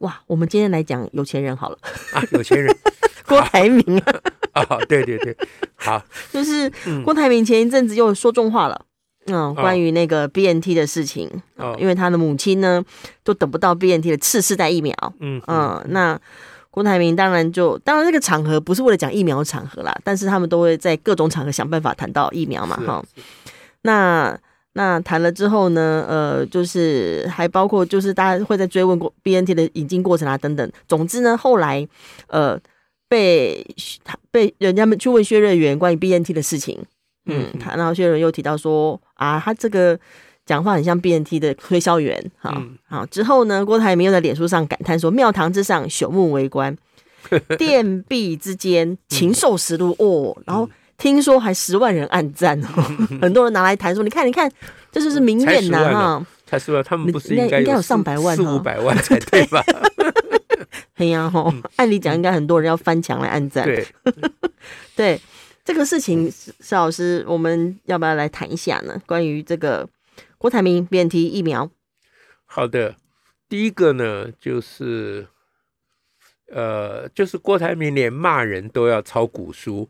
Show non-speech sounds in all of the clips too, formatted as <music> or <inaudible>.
哇，我们今天来讲有钱人好了。啊，有钱人，<laughs> 郭台铭啊，<laughs> 啊，对对对，好，就是郭台铭前一阵子又说重话了，嗯，关于那个 BNT 的事情，哦，因为他的母亲呢都等不到 BNT 的次世代疫苗，嗯嗯，那郭台铭当然就，当然这个场合不是为了讲疫苗的场合啦，但是他们都会在各种场合想办法谈到疫苗嘛，哈，那。那谈了之后呢，呃，就是还包括就是大家会在追问过 BNT 的引进过程啊等等。总之呢，后来呃被被人家们去问薛瑞元关于 BNT 的事情，嗯，他然后薛瑞元又提到说啊，他这个讲话很像 BNT 的推销员，好、嗯、好。之后呢，郭台铭又在脸书上感叹说：“庙堂之上，朽木为官；<laughs> 殿壁之间，禽兽食禄。”哦，然后。听说还十万人按赞哦，<laughs> 很多人拿来谈说，你看，你看，这就是名言呐哈！才十万，他们不是应该应该有上百万，四五百万才对吧？<laughs> 哎呀吼，按理讲应该很多人要翻墙来按赞。对，<laughs> 对，这个事情，邵老师，我们要不要来谈一下呢？关于这个郭台铭 BNT 疫苗。好的，第一个呢，就是呃，就是郭台铭连骂人都要抄古书。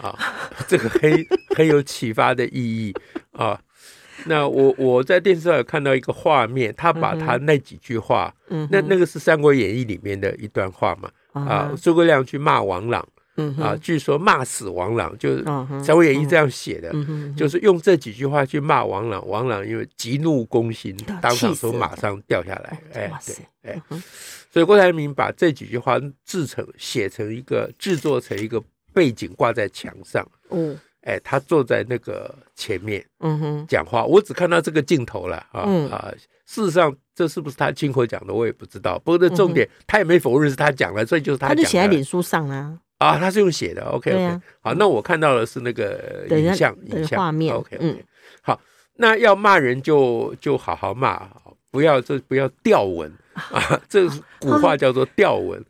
啊，<laughs> 这个很很有启发的意义啊。那我我在电视上有看到一个画面，他把他那几句话，嗯、那那个是《三国演义》里面的一段话嘛。啊，诸葛亮去骂王朗，嗯、啊，据说骂死王朗，就是《三国演义》这样写的，嗯、就是用这几句话去骂王朗。王朗因为急怒攻心，当场从马上掉下来。哎，对，哎，所以郭台铭把这几句话制成写成一个制作成一个。背景挂在墙上，嗯，哎，他坐在那个前面，嗯哼，讲话，我只看到这个镜头了，啊、嗯、啊，事实上这是不是他亲口讲的，我也不知道。不过这重点，他也没否认是他讲的，所以就是他讲的。他就写在脸书上啊，啊，他是用写的，OK OK，好，那我看到的是那个影像影像画面，OK，嗯，好，那要骂人就就好好骂，不要这不要吊文啊，这 <laughs> 古话叫做吊文。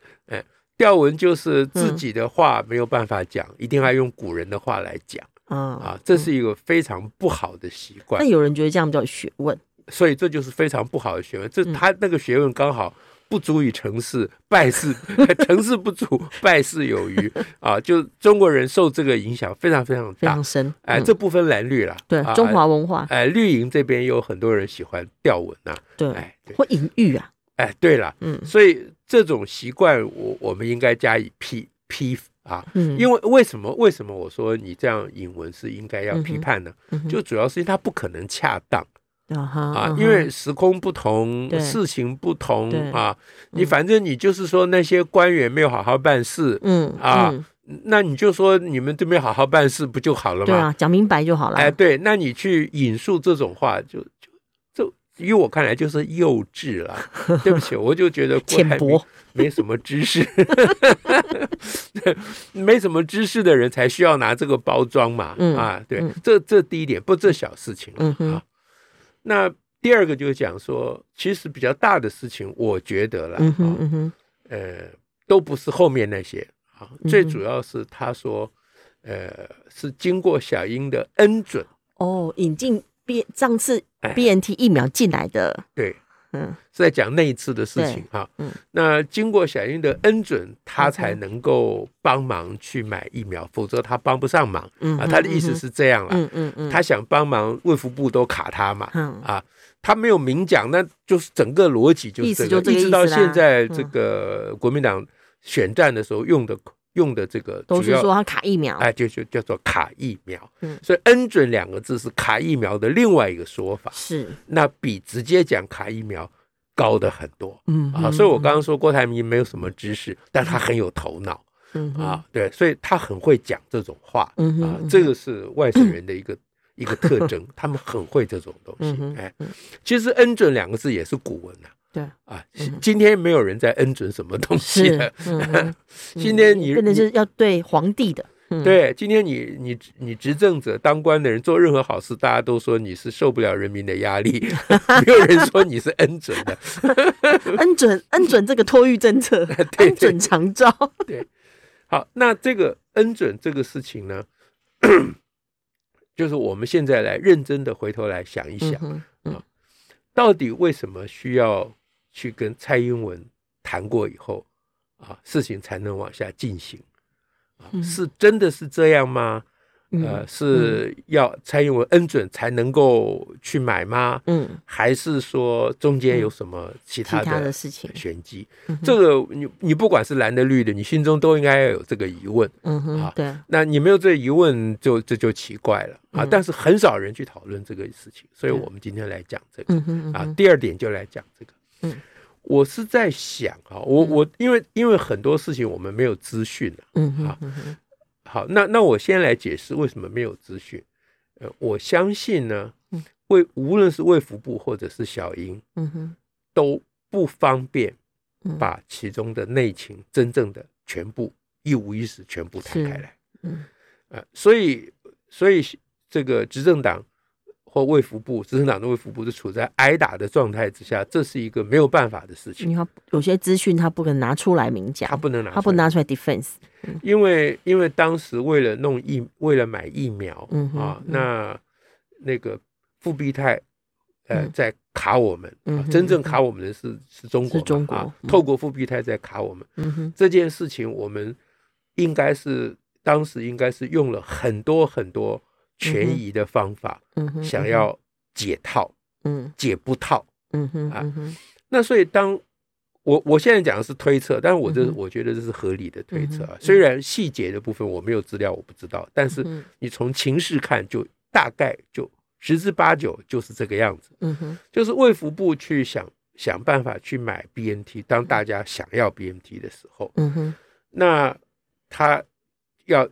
吊文就是自己的话没有办法讲，嗯、一定要用古人的话来讲。嗯、啊，这是一个非常不好的习惯。那有人觉得这样叫学问，所以这就是非常不好的学问。这他那个学问刚好不足以成事，败事 <laughs> 成事不足，败事有余啊！就中国人受这个影响非常非常大，非常深。哎，这不分蓝绿了。对，啊、中华文化。哎，绿营这边有很多人喜欢吊文呐、啊。对，哎，或隐喻啊。哎，对了，嗯，所以。这种习惯，我我们应该加以批批啊，嗯，因为为什么？为什么我说你这样引文是应该要批判呢？就主要是因为它不可能恰当啊，啊，因为时空不同，事情不同啊，你反正你就是说那些官员没有好好办事，嗯啊，嗯、那你就说你们这边好好办事不就好了吗？对啊，讲明白就好了。哎，对，那你去引述这种话就。于我看来就是幼稚了，对不起，我就觉得郭台铭没什么知识，<laughs> 没什么知识的人才需要拿这个包装嘛，嗯、啊，对，嗯、这这第一点，不这小事情、嗯、哼啊。那第二个就是讲说，其实比较大的事情，我觉得了，嗯哼嗯哼呃，都不是后面那些啊，最主要是他说，呃，是经过小英的恩准哦，引进。B 上次 BNT 疫苗进来的，哎、对，嗯，是在讲那一次的事情哈。嗯，那经过小英的恩准，他才能够帮忙去买疫苗，嗯、否则他帮不上忙。嗯啊，他的意思是这样了。嗯嗯嗯，他想帮忙，卫福部都卡他嘛。嗯啊，他没有明讲，那就是整个逻辑就是这个，就这个一直到现在这个国民党选战的时候用的。用的这个都是说他卡疫苗，哎，就就叫做卡疫苗。嗯，所以恩准两个字是卡疫苗的另外一个说法。是，那比直接讲卡疫苗高的很多。嗯啊，所以我刚刚说郭台铭没有什么知识，但他很有头脑。嗯啊，对，所以他很会讲这种话。嗯啊，这个是外省人的一个一个特征，他们很会这种东西。哎，其实恩准两个字也是古文呐。对啊，今天没有人在恩准什么东西了。<laughs> 今天你真的是要对皇帝的。对，今天你你你执政者当官的人做任何好事，大家都说你是受不了人民的压力，<laughs> 没有人说你是恩准的。<laughs> 恩准恩准这个托育政策，恩准长照。对，好，那这个恩准这个事情呢，<clears throat> 就是我们现在来认真的回头来想一想啊，到底为什么需要去跟蔡英文谈过以后啊，事情才能往下进行？是真的是这样吗？呃，是要蔡英文恩准才能够去买吗？嗯，还是说中间有什么其他的事情玄机？这个你你不管是蓝的绿的，你心中都应该要有这个疑问。嗯哼，对。那你没有这个疑问，就这就奇怪了啊！但是很少人去讨论这个事情，所以我们今天来讲这个啊。第二点就来讲这个。嗯。我是在想啊，我我因为因为很多事情我们没有资讯啊嗯啊，好，那那我先来解释为什么没有资讯。呃，我相信呢，卫无论是卫福部或者是小英，嗯哼，都不方便把其中的内情真正的全部一五一十全部摊开来，嗯，呃，所以所以这个执政党。或卫福部，执政党的卫福部是处在挨打的状态之下，这是一个没有办法的事情。你看，有些资讯他不能拿出来明讲，他不能拿，他不拿出来 defense。因为因为当时为了弄疫，为了买疫苗，嗯啊，那那个复必泰，呃，在卡我们，真正卡我们的是是中国，中国透过复必泰在卡我们。嗯，这件事情我们应该是当时应该是用了很多很多。权宜的方法，想要解套，嗯，解不套，嗯哼啊，那所以当我我现在讲的是推测，但是我这我觉得这是合理的推测啊。虽然细节的部分我没有资料，我不知道，但是你从情势看，就大概就十之八九就是这个样子。嗯哼，就是卫福部去想想办法去买 BNT，当大家想要 BNT 的时候，嗯哼，那他要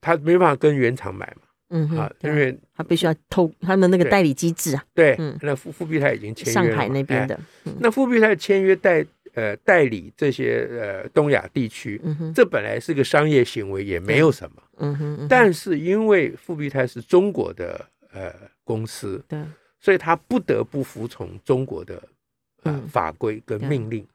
他没办法跟原厂买嘛。嗯啊，因为他必须要透他们那个代理机制啊。对，那富富必泰已经签约上海那边的。那富必泰签约代呃代理这些呃东亚地区，这本来是个商业行为，也没有什么。嗯哼。但是因为富必泰是中国的呃公司，对，所以他不得不服从中国的呃法规跟命令。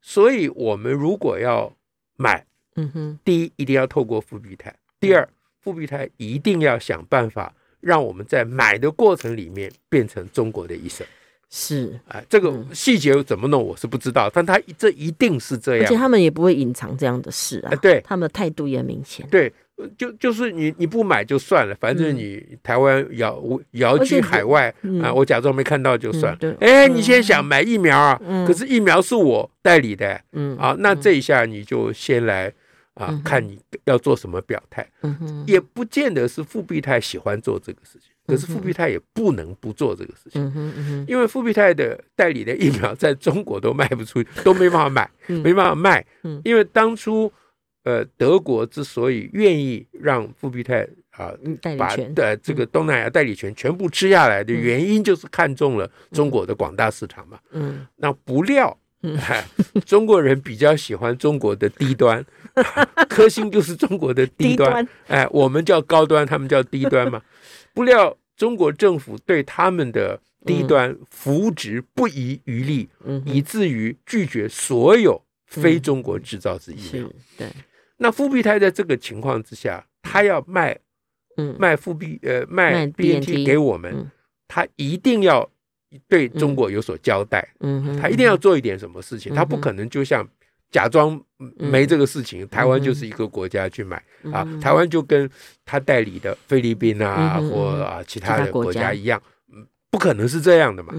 所以我们如果要买，嗯哼，第一一定要透过富必泰，第二。复必泰一定要想办法让我们在买的过程里面变成中国的一生，是。啊，这个细节怎么弄我是不知道，但他这一定是这样，而且他们也不会隐藏这样的事啊，对，他们的态度也很明显，对，就就是你你不买就算了，反正你台湾遥遥居海外啊，我假装没看到就算。了，哎，你现在想买疫苗啊，可是疫苗是我代理的，嗯。啊，那这一下你就先来。啊，看你要做什么表态，嗯、哼。也不见得是复必泰喜欢做这个事情，可是复必泰也不能不做这个事情，嗯嗯、因为复必泰的代理的疫苗在中国都卖不出去，都没办法买，嗯、没办法卖，嗯、因为当初呃德国之所以愿意让复必泰啊把的这个东南亚代理权全部吃下来的原因，就是看中了中国的广大市场嘛，嗯，那不料。嗯，<laughs> 中国人比较喜欢中国的低端，<laughs> 科兴就是中国的低端，哎，我们叫高端，他们叫低端嘛。<laughs> 不料中国政府对他们的低端扶植不遗余力，嗯、以至于拒绝所有非中国制造之疫苗。嗯、对，那复必泰在这个情况之下，他要卖，嗯，卖复必呃卖 BNT 给我们，嗯、他一定要。对中国有所交代，嗯，他一定要做一点什么事情，他不可能就像假装没这个事情，台湾就是一个国家去买啊，台湾就跟他代理的菲律宾啊或啊其他的国家一样，嗯，不可能是这样的嘛，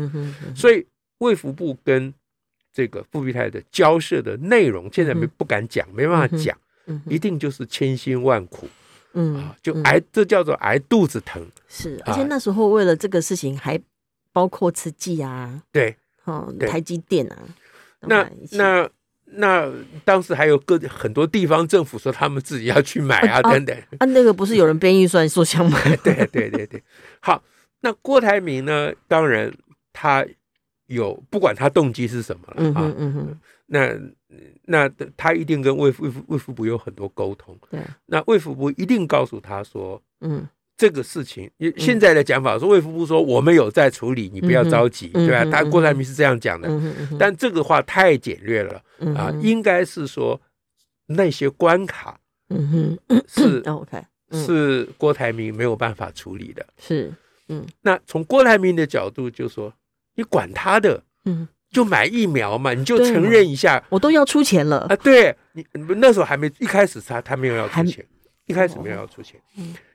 所以卫福部跟这个富必泰的交涉的内容，现在没不敢讲，没办法讲，一定就是千辛万苦，嗯啊，就挨这叫做挨肚子疼，是，而且那时候为了这个事情还。包括慈济啊，对，哦，台积电啊，那那那当时还有各很多地方政府说他们自己要去买啊，等等。啊，那个不是有人编预算说想买？<laughs> 对对对对。好，那郭台铭呢？当然他有不管他动机是什么了嗯啊，嗯哼，那那他一定跟卫卫卫福部有很多沟通。对，那卫福部一定告诉他说，嗯，这个事情，现在的讲法说卫福部说我们有在处理，你不要着急，对吧？他郭台铭是这样讲的，但这个话太简略了啊，应该是说那些关卡，嗯哼，是 <coughs> OK，是郭台铭没有办法处理的，是，嗯，那从郭台铭的角度就说，你管他的，嗯。就买疫苗嘛，你就承认一下，我都要出钱了。啊！对你那时候还没一开始他他没有要出钱，一开始没有要出钱，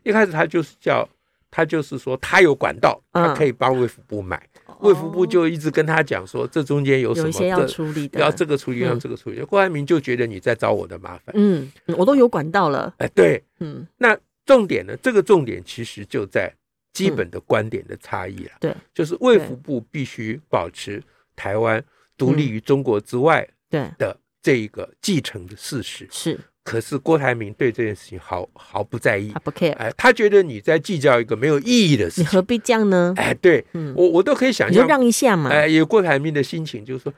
一开始他就是叫他就是说他有管道，他可以帮卫福部买，卫福部就一直跟他讲说这中间有什么要处理的，要这个处理，要这个处理。郭台铭就觉得你在找我的麻烦，嗯，我都有管道了，哎，对，嗯，那重点呢？这个重点其实就在基本的观点的差异了，对，就是卫福部必须保持。台湾独立于中国之外对。的这一个继承的事实。是，可是郭台铭对这件事情毫毫不在意，他不 care，哎，他觉得你在计较一个没有意义的事情，你何必这样呢？哎，对，我我都可以想象，你就让一下嘛，哎，有郭台铭的心情就是说，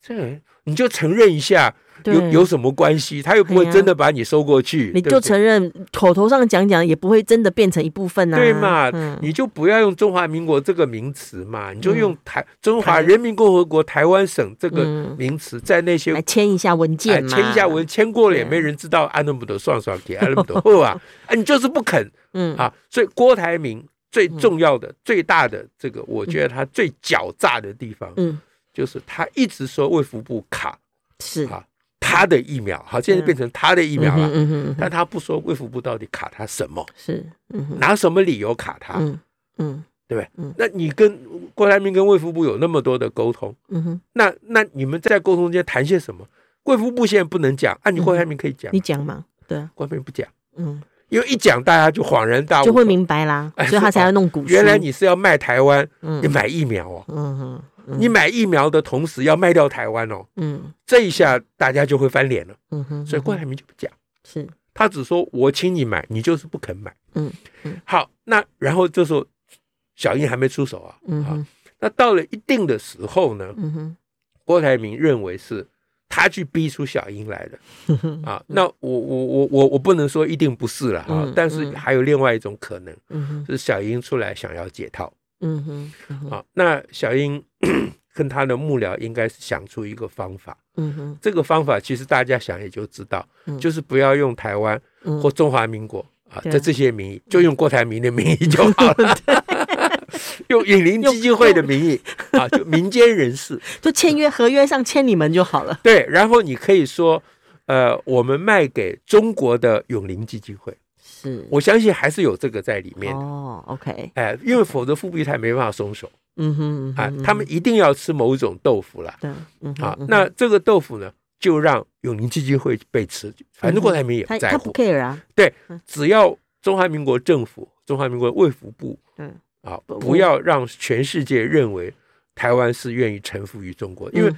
这你就承认一下。有有什么关系？他又不会真的把你收过去，你就承认口头上讲讲，也不会真的变成一部分呐，对嘛？你就不要用中华民国这个名词嘛，你就用台中华人民共和国台湾省这个名词，在那些来签一下文件，签一下文，签过了也没人知道，安那不得算算给安那不得后啊，<laughs> 啊，你就是不肯，嗯。啊，所以郭台铭最重要的、最大的这个，我觉得他最狡诈的地方，嗯，就是他一直说卫福部卡。是。啊。他的疫苗好，现在变成他的疫苗了。嗯，但他不说卫福部到底卡他什么？是，拿什么理由卡他？嗯嗯，对不对？嗯，那你跟郭台铭跟卫福部有那么多的沟通，嗯哼，那那你们在沟通间谈些什么？卫福部现在不能讲，啊，你郭台铭可以讲，你讲嘛？对，郭台铭不讲，嗯，因为一讲大家就恍然大悟，就会明白啦，所以他才要弄股。原来你是要卖台湾，你买疫苗哦，嗯哼。你买疫苗的同时要卖掉台湾哦，嗯，这一下大家就会翻脸了，嗯哼，所以郭台铭就不讲，是。他只说我请你买，你就是不肯买，嗯嗯，好，那然后这时候小英还没出手啊，嗯哼，那到了一定的时候呢，嗯哼，郭台铭认为是他去逼出小英来的，<laughs> 啊，那我我我我我不能说一定不是了哈，但是还有另外一种可能，嗯哼，是小英出来想要解套。嗯哼，好、嗯，那小英 <coughs> 跟他的幕僚应该是想出一个方法。嗯哼，这个方法其实大家想也就知道，嗯、就是不要用台湾或中华民国、嗯、啊的这些名义，就用郭台铭的名义就好了。<laughs> <laughs> 用永林基金会的名义啊，就民间人士，<laughs> 就签约合约上签你们就好了。对，然后你可以说，呃，我们卖给中国的永林基金会。是，我相信还是有这个在里面的哦。OK，哎，因为否则富碧泰没办法松手。嗯哼，啊，他们一定要吃某种豆腐了。对，啊，那这个豆腐呢，就让永宁基金会被吃，反正郭台铭也不在乎。他不 care 啊。对，只要中华民国政府、中华民国卫福部，嗯，啊，不要让全世界认为。台湾是愿意臣服于中国，因为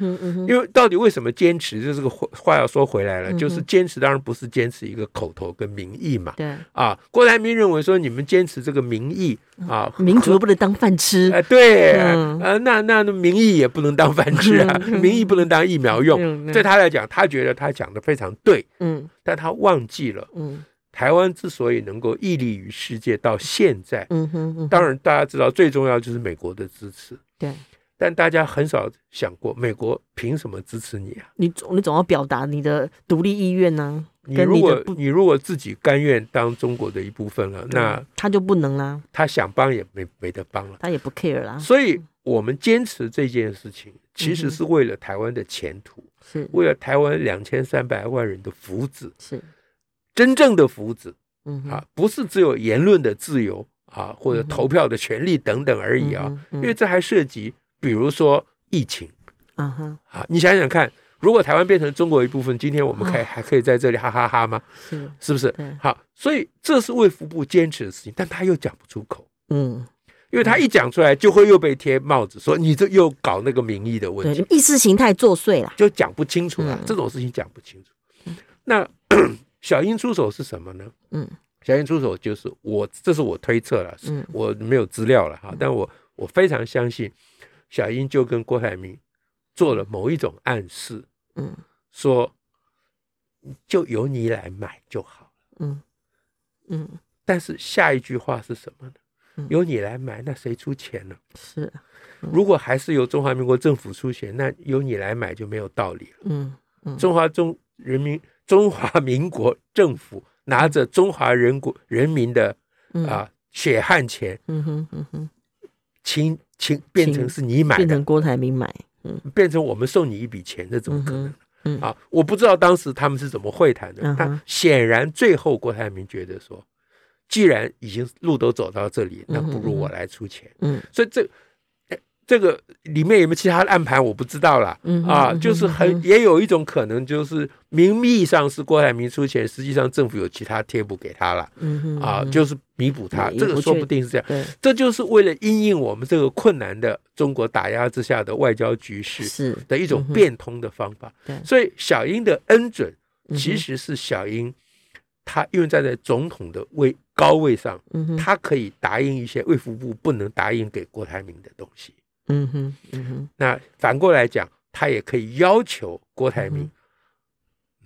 因为到底为什么坚持？就是个话要说回来了，就是坚持当然不是坚持一个口头跟民意嘛。对。啊，郭台铭认为说你们坚持这个民意啊，民主不能当饭吃。哎，对啊，那那民意也不能当饭吃啊，<laughs> 民意不能当疫苗用。对他来讲，他觉得他讲的非常对，嗯，但他忘记了，嗯，台湾之所以能够屹立于世界到现在，嗯哼，当然大家知道最重要就是美国的支持，对。但大家很少想过，美国凭什么支持你啊？你总你总要表达你的独立意愿呢？你如果你如果自己甘愿当中国的一部分了，那他就不能啦。他想帮也没没得帮了，他也不 care 啦。所以我们坚持这件事情，其实是为了台湾的前途，是为了台湾两千三百万人的福祉，是真正的福祉。嗯啊，不是只有言论的自由啊，或者投票的权利等等而已啊，因为这还涉及。比如说疫情，啊哈，啊，你想想看，如果台湾变成中国一部分，今天我们可以还可以在这里哈哈哈吗？是，是不是？好，所以这是卫福部坚持的事情，但他又讲不出口，嗯，因为他一讲出来，就会又被贴帽子，说你这又搞那个民意的问题，意识形态作祟了，就讲不清楚了，这种事情讲不清楚。那 <coughs> 小英出手是什么呢？嗯，小英出手就是我，这是我推测了，嗯，我没有资料了哈，但我我非常相信。小英就跟郭台铭做了某一种暗示，嗯，说就由你来买就好了，嗯嗯。但是下一句话是什么呢？由你来买，那谁出钱呢？是，如果还是由中华民国政府出钱，那由你来买就没有道理了。嗯嗯，中华中人民中华民国政府拿着中华人国人民的啊血汗钱，嗯哼嗯哼，请请变成是你买的，变成郭台铭买，嗯，变成我们送你一笔钱，这怎么可能？嗯啊，我不知道当时他们是怎么会谈的，但显然最后郭台铭觉得说。既然已经路都走到这里，那不如我来出钱。嗯，所以这，这个里面有没有其他的暗盘，我不知道啦。嗯啊，就是很也有一种可能，就是名义上是郭台铭出钱，实际上政府有其他贴补给他了。嗯啊，就是弥补他，这个说不定是这样。这就是为了因应我们这个困难的中国打压之下的外交局势是的一种变通的方法。所以小英的恩准其实是小英。他因为站在总统的位高位上，他可以答应一些卫福部不能答应给郭台铭的东西。嗯哼，嗯哼。那反过来讲，他也可以要求郭台铭，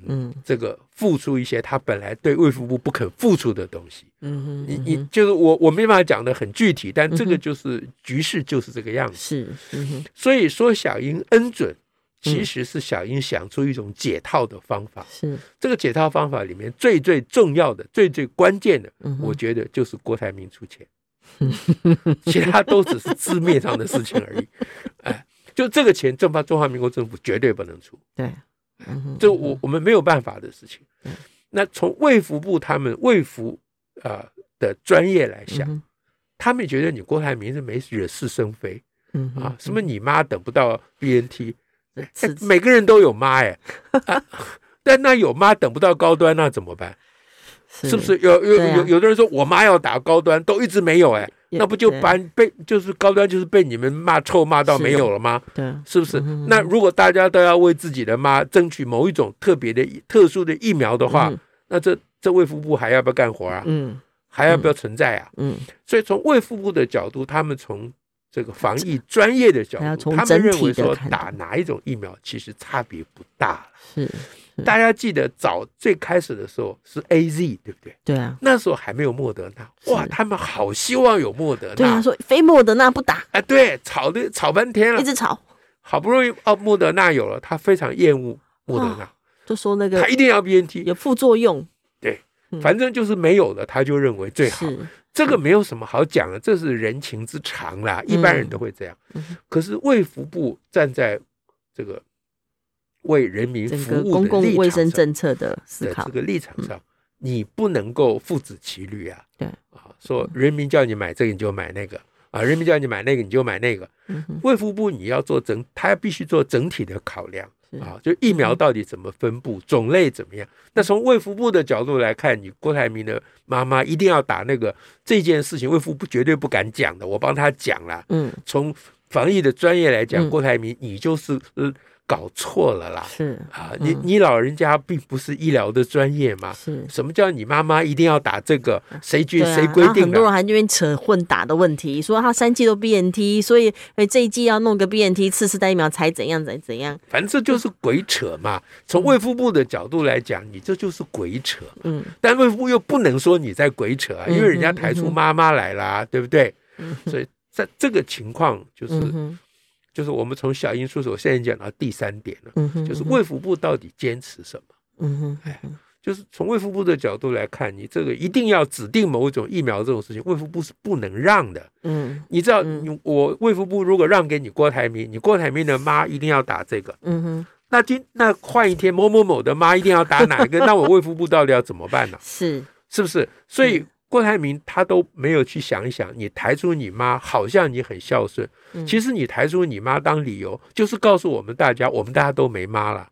嗯，这个付出一些他本来对卫福部不肯付出的东西。嗯哼，你你就是我我没办法讲的很具体，但这个就是局势就是这个样子。是，嗯哼。所以说小英恩准。其实是小英想出一种解套的方法，是这个解套方法里面最最重要的、最最关键的，我觉得就是郭台铭出钱，<laughs> 其他都只是字面上的事情而已。<laughs> 哎，就这个钱，中华中华民国政府绝对不能出，对，这我我们没有办法的事情。那从卫福部他们卫福啊的专业来想，他们觉得你郭台铭是没惹是生非，嗯啊，什么你妈等不到 BNT。每个人都有妈哎，<laughs> 但那有妈等不到高端，那怎么办？是。不是？有有有有的人说我妈要打高端，都一直没有。哎，那不就把被就是高端就是被你们骂臭骂到没有了吗？对，是不是？那如果大家都要为自己的妈争取某一种特别的特殊的疫苗的话，那这这卫福部还要不要干活啊？嗯，还要不要存在啊？嗯，所以从卫福部的角度，他们从。这个防疫专业的角度，他们认为说打哪一种疫苗其实差别不大。是，大家记得早最开始的时候是 AZ，对不对？对啊，那时候还没有莫德纳，哇，他们好希望有莫德纳。对啊，说非莫德纳不打。哎，对，吵的吵半天了，一直吵。好不容易哦，莫德纳有了，他非常厌恶莫德纳，就说那个他一定要 BNT，有副作用。对，反正就是没有了，他就认为最好。这个没有什么好讲的，这是人情之常啦，一般人都会这样。可是卫福部站在这个为人民服务的公共卫生政策的思考这个立场上，你不能够父子骑驴啊。对啊，说人民叫你买这个你就买那个啊，人民叫你买那个你就买那个。卫福部你要做整，他必须做整体的考量。啊，就疫苗到底怎么分布，种类怎么样？那从卫福部的角度来看，你郭台铭的妈妈一定要打那个这件事情，卫福部绝对不敢讲的，我帮他讲了。嗯，从防疫的专业来讲，郭台铭你就是呃。搞错了啦！是啊，你你老人家并不是医疗的专业嘛？是什么叫你妈妈一定要打这个？谁决谁规定的？很多人还那边扯混打的问题，说他三剂都 BNT，所以哎这一季要弄个 BNT 次世代疫苗才怎样才怎样？反正这就是鬼扯嘛！从卫福部的角度来讲，你这就是鬼扯。嗯，但卫福部又不能说你在鬼扯啊，因为人家抬出妈妈来啦，对不对？所以在这个情况就是。就是我们从小英出手，现在讲到第三点了，嗯哼，就是卫福部到底坚持什么？嗯哼，哎，就是从卫福部的角度来看，你这个一定要指定某一种疫苗这种事情，卫福部是不能让的。嗯，你知道，你我卫福部如果让给你郭台铭，你郭台铭的妈一定要打这个。嗯哼，那今那换一天某某某的妈一定要打哪一个？那我卫福部到底要怎么办呢？<laughs> 是，是不是？所以。郭台铭他都没有去想一想，你抬出你妈，好像你很孝顺，其实你抬出你妈当理由，就是告诉我们大家，我们大家都没妈了，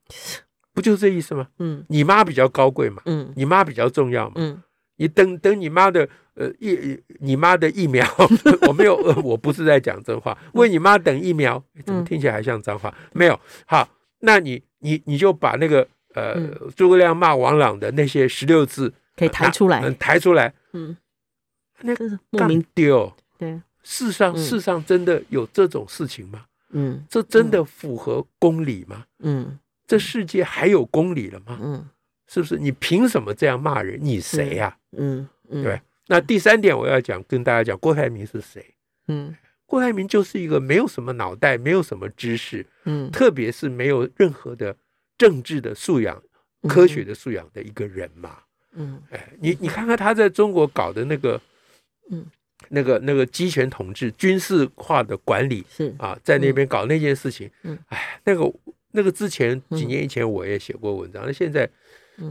不就这意思吗？嗯，你妈比较高贵嘛，嗯，你妈比较重要嘛，嗯，你等等你妈的呃疫，你妈的疫苗，<laughs> 我没有，我不是在讲真话，为你妈等疫苗，怎么听起来还像脏话？没有，好，那你你你就把那个呃诸葛亮骂王朗的那些十六字可以抬出来，抬出来。嗯，那个是莫名丢。对，世上世上真的有这种事情吗？嗯，这真的符合公理吗？嗯，这世界还有公理了吗？嗯，是不是？你凭什么这样骂人？你谁呀？嗯，对。那第三点我要讲，跟大家讲，郭台铭是谁？嗯，郭台铭就是一个没有什么脑袋，没有什么知识，嗯，特别是没有任何的政治的素养、科学的素养的一个人嘛。嗯，哎，你你看看他在中国搞的那个，嗯。那个那个集权统治、军事化的管理是啊，在那边搞那件事情，嗯，哎，那个那个之前几年以前我也写过文章，那现在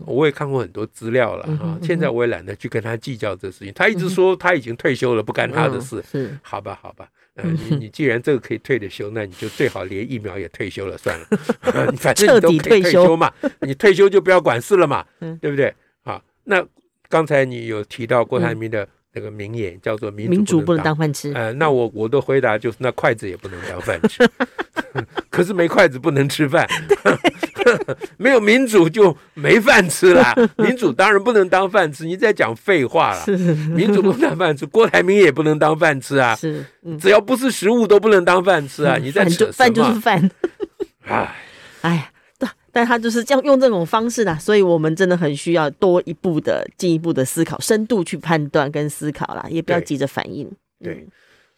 我也看过很多资料了啊，现在我也懒得去跟他计较这事情。他一直说他已经退休了，不干他的事，是好吧，好吧，嗯，你你既然这个可以退的休，那你就最好连疫苗也退休了算了，<laughs> 反正你都可以退休嘛，你退休就不要管事了嘛，对不对？好，那刚才你有提到郭台铭的。那个名言叫做“民主不能当饭吃”，呃，那我我的回答就是，那筷子也不能当饭吃。<laughs> 可是没筷子不能吃饭，<laughs> 没有民主就没饭吃了。民主当然不能当饭吃，你在讲废话了。民主不能当饭吃，郭台铭也不能当饭吃啊。是，只要不是食物都不能当饭吃啊。你在扯什么？饭就是饭。哎，哎呀。但他就是这样用这种方式啦，所以我们真的很需要多一步的进一步的思考，深度去判断跟思考啦，也不要急着反应。对，对，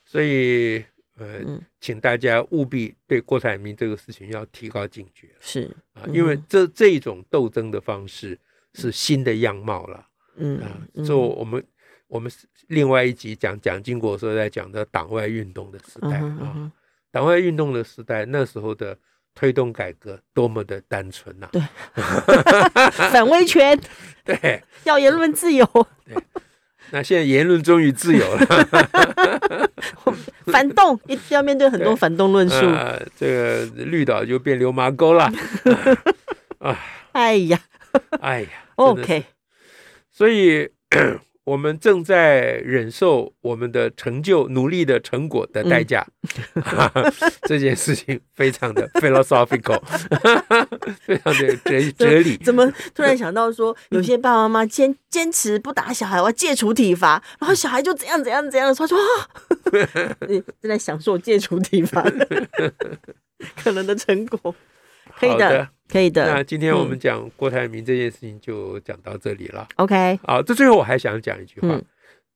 所以呃，嗯、请大家务必对郭台铭这个事情要提高警觉。是啊，因为这这一种斗争的方式是新的样貌了。嗯啊，就我们我们另外一集讲蒋经国时候在讲的党外运动的时代啊，党外运动的时代那时候的。推动改革多么的单纯呐！对，<laughs> 反威权，对，要言论自由。对，那现在言论终于自由了。<laughs> 反动一定要面对很多反动论述。<laughs> 呃，这个绿岛就变流麻沟了。啊！哎呀，哎呀，OK。所以。我们正在忍受我们的成就、努力的成果的代价，嗯、<laughs> 这件事情非常的 philosophical，<laughs> 非常的哲哲理。怎么突然想到说，有些爸爸妈妈坚坚持不打小孩，我要戒除体罚，然后小孩就怎样怎样怎样，他说 <laughs> 正在享受戒除体罚可能的成果。可以的，可以的。那今天我们讲郭台铭这件事情就讲到这里了。OK，好，这最后我还想讲一句话，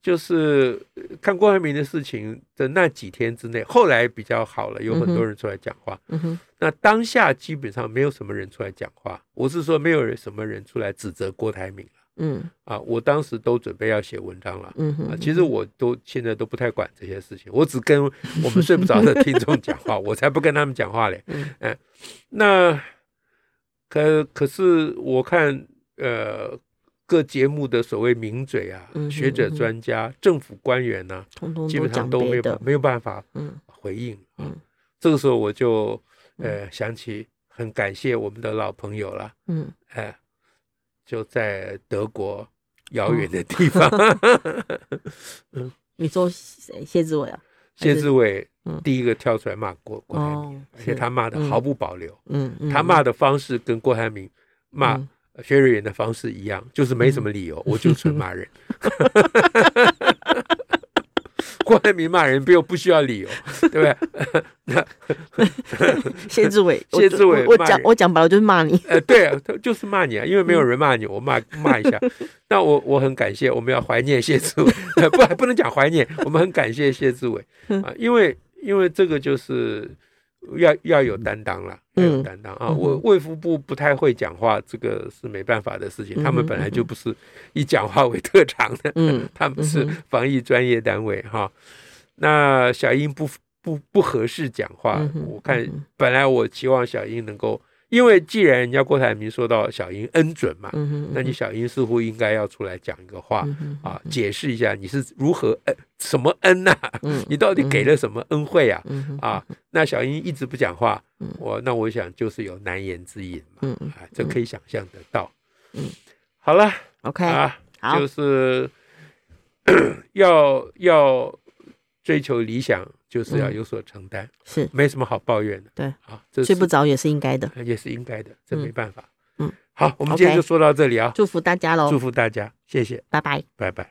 就是看郭台铭的事情的那几天之内，后来比较好了，有很多人出来讲话。嗯哼。那当下基本上没有什么人出来讲话，我是说没有人什么人出来指责郭台铭了。嗯。啊，我当时都准备要写文章了。嗯哼。啊，其实我都现在都不太管这些事情，我只跟我们睡不着的听众讲话，我才不跟他们讲话嘞。嗯。那可可是我看呃各节目的所谓名嘴啊、学者、专家、政府官员呢、啊，通通基本上都没有没有办法回应。嗯，嗯这个时候我就呃想起很感谢我们的老朋友了。嗯，哎、呃，就在德国遥远的地方。<laughs> 嗯，你说谁？谢志伟啊？谢志伟。第一个跳出来骂郭郭台铭，而且他骂的毫不保留。嗯，他骂的方式跟郭台铭骂薛瑞元的方式一样，就是没什么理由，我就纯骂人。<laughs> 郭台铭骂人不用不需要理由，<laughs> 对不对？谢志伟，谢志伟，我讲我讲白了就是骂你。呃，对啊，他就是骂你啊，因为没有人骂你，我骂 <laughs> 骂一下。那我我很感谢，我们要怀念谢志伟，<laughs> 不不能讲怀念，我们很感谢谢志伟啊，因为。因为这个就是要要有担当了，要有担当啊！我卫福部不太会讲话，这个是没办法的事情。他们本来就不是以讲话为特长的，嗯，<laughs> 他们是防疫专业单位哈。那小英不不不合适讲话，我看本来我期望小英能够。因为既然人家郭台铭说到小英恩准嘛，那你小英似乎应该要出来讲一个话，啊，解释一下你是如何恩什么恩呐、啊？<laughs> 嗯、你到底给了什么恩惠啊？嗯、啊，那小英一直不讲话，嗯、我那我想就是有难言之隐嘛，嗯、啊，这可以想象得到。嗯，好了，OK 啊，就是 <coughs> 要要追求理想。就是要有所承担，是没什么好抱怨的。对，啊，这睡不着也是应该的，也是应该的，这没办法。嗯，好，我们今天就说到这里啊，祝福大家喽，祝福大家，谢谢，拜拜，拜拜。